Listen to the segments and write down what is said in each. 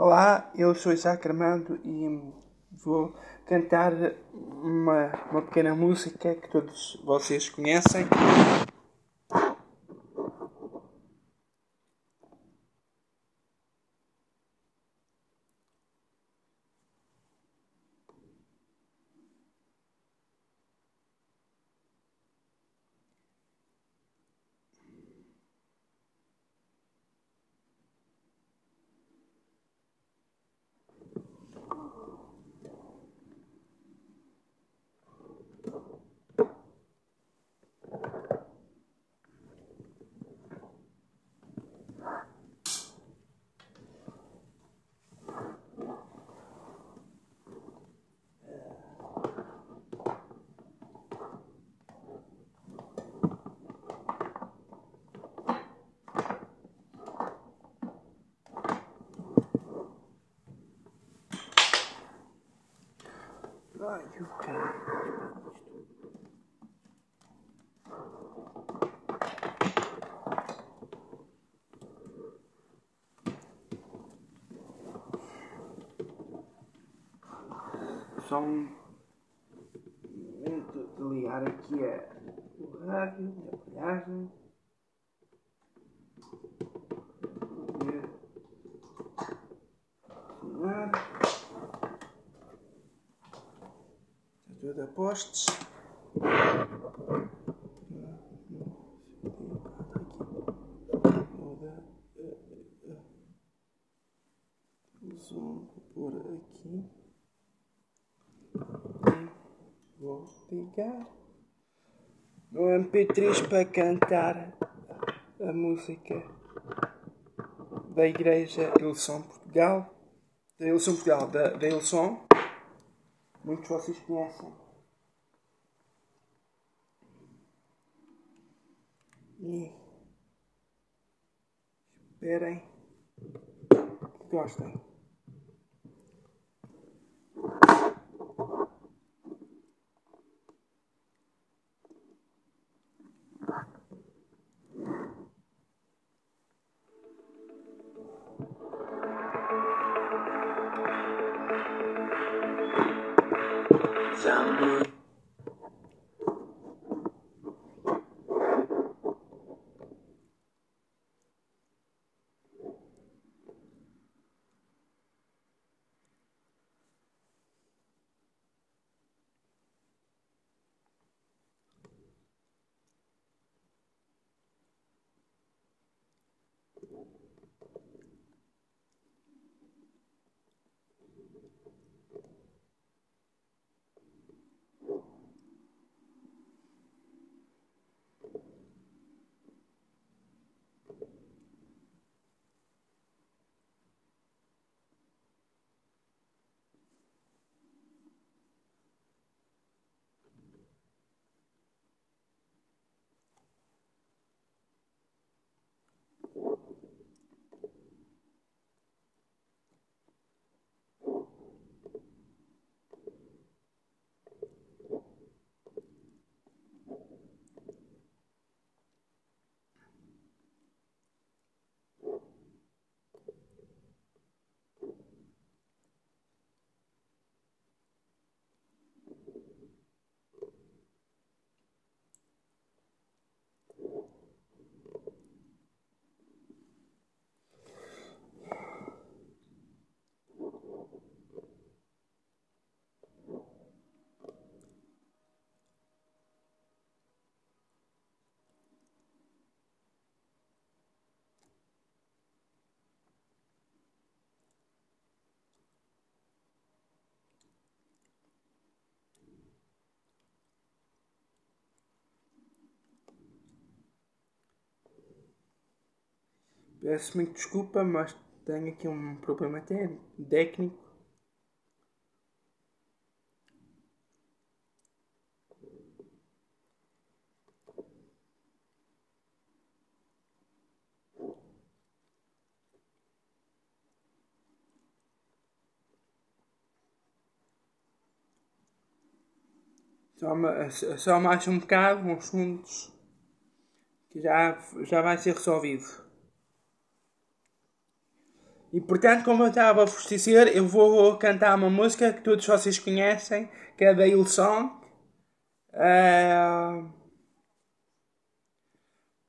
Olá, eu sou Isaac Armando e vou cantar uma, uma pequena música que todos vocês conhecem. Ai, o cara. Só um momento de ligar aqui a, o rádio, a aparelhagem. Som vou pôr aqui. Vou ligar no MP3 para cantar a música da Igreja Ilson Portugal. Da Ilson Portugal, da, da Ilson. Muitos vocês conhecem. E esperem que gostem. Peço muito desculpa, mas tenho aqui um problema técnico. Só, só mais um bocado, uns segundos, que já, já vai ser resolvido. E portanto, como eu estava a vos dizer, eu vou cantar uma música que todos vocês conhecem, que é da Hillsong. Uh,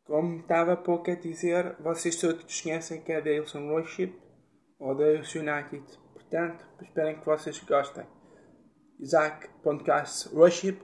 como estava pouco a dizer, vocês todos conhecem que é da Hillsong Worship ou da United. Portanto, esperem que vocês gostem. Isaac Podcast Worship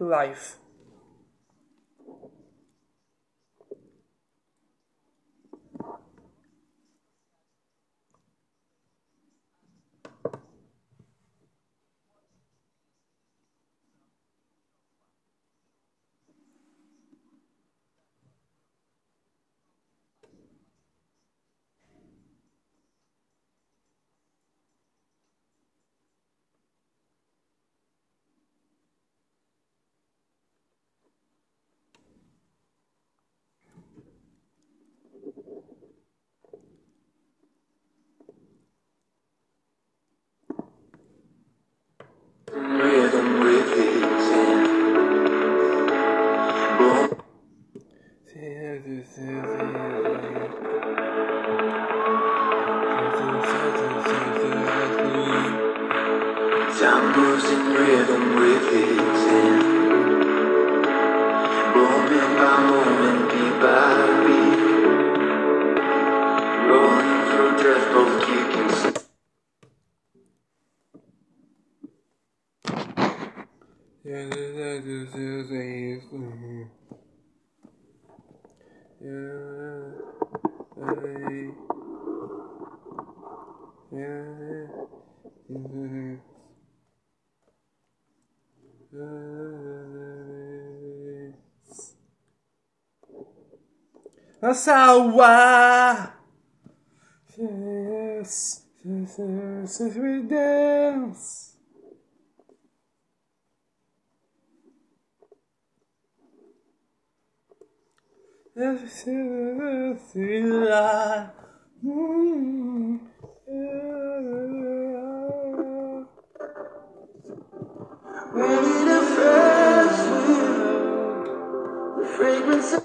losing rhythm with his hand. Moment by moment, beat by beat. Sawa. Yes, yes, yes, yes, we dance. Yes, yes, yes, mm, Ready to fresh the fragrance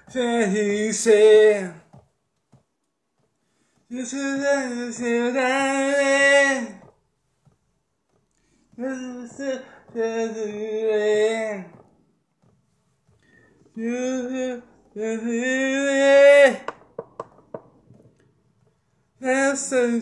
dice. Yo soy de ciudad. Yo soy de ciudad. Yo soy de ciudad. Yo soy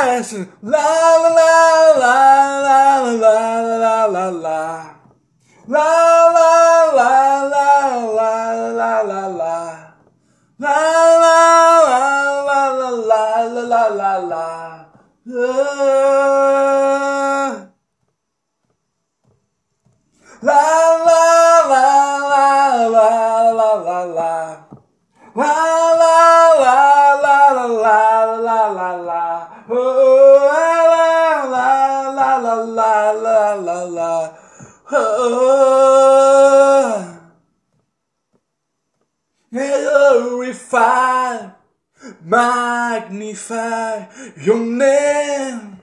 ooh yes, la la la la la la la la la. La la la la la la la la la la la la la la la la la La la la magnify, magnify your name.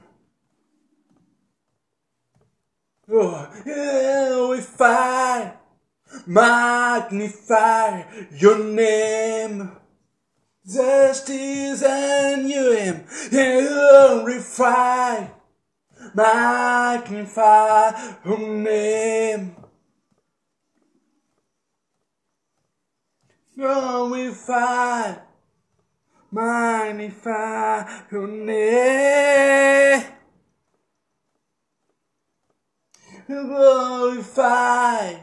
Oh, glorify, magnify your name. Justice and you him, glorify, magnify your name. Glorify, magnify your name. Glorify,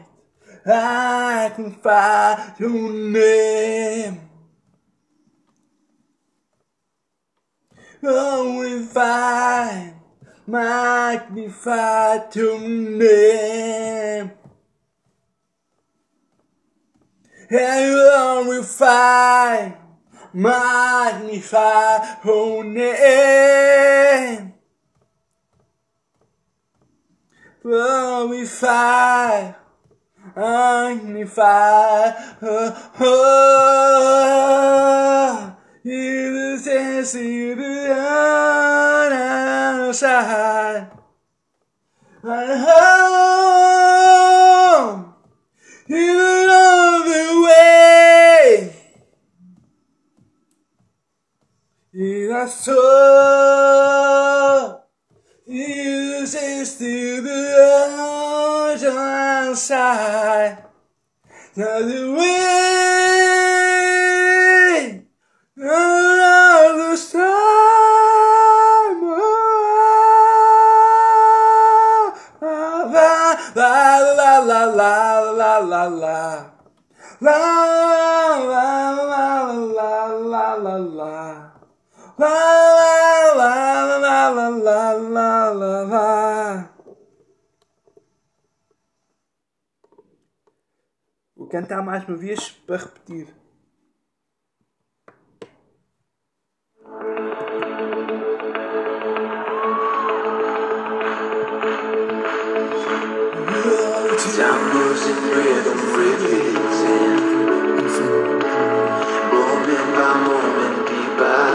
magnify your name. Glorify, magnify your name and glorify, magnify her name. Glorify, magnify her. Oh, you the you the outside. And home, you love it. Jesus is to the other side. Now the way, all the time. La la la la la la la la. La la la la la la la. Lá, lá, lá, lá, lá, lá, lá, lá. Vou cantar mais uma vez para repetir. Moment by moment, be by.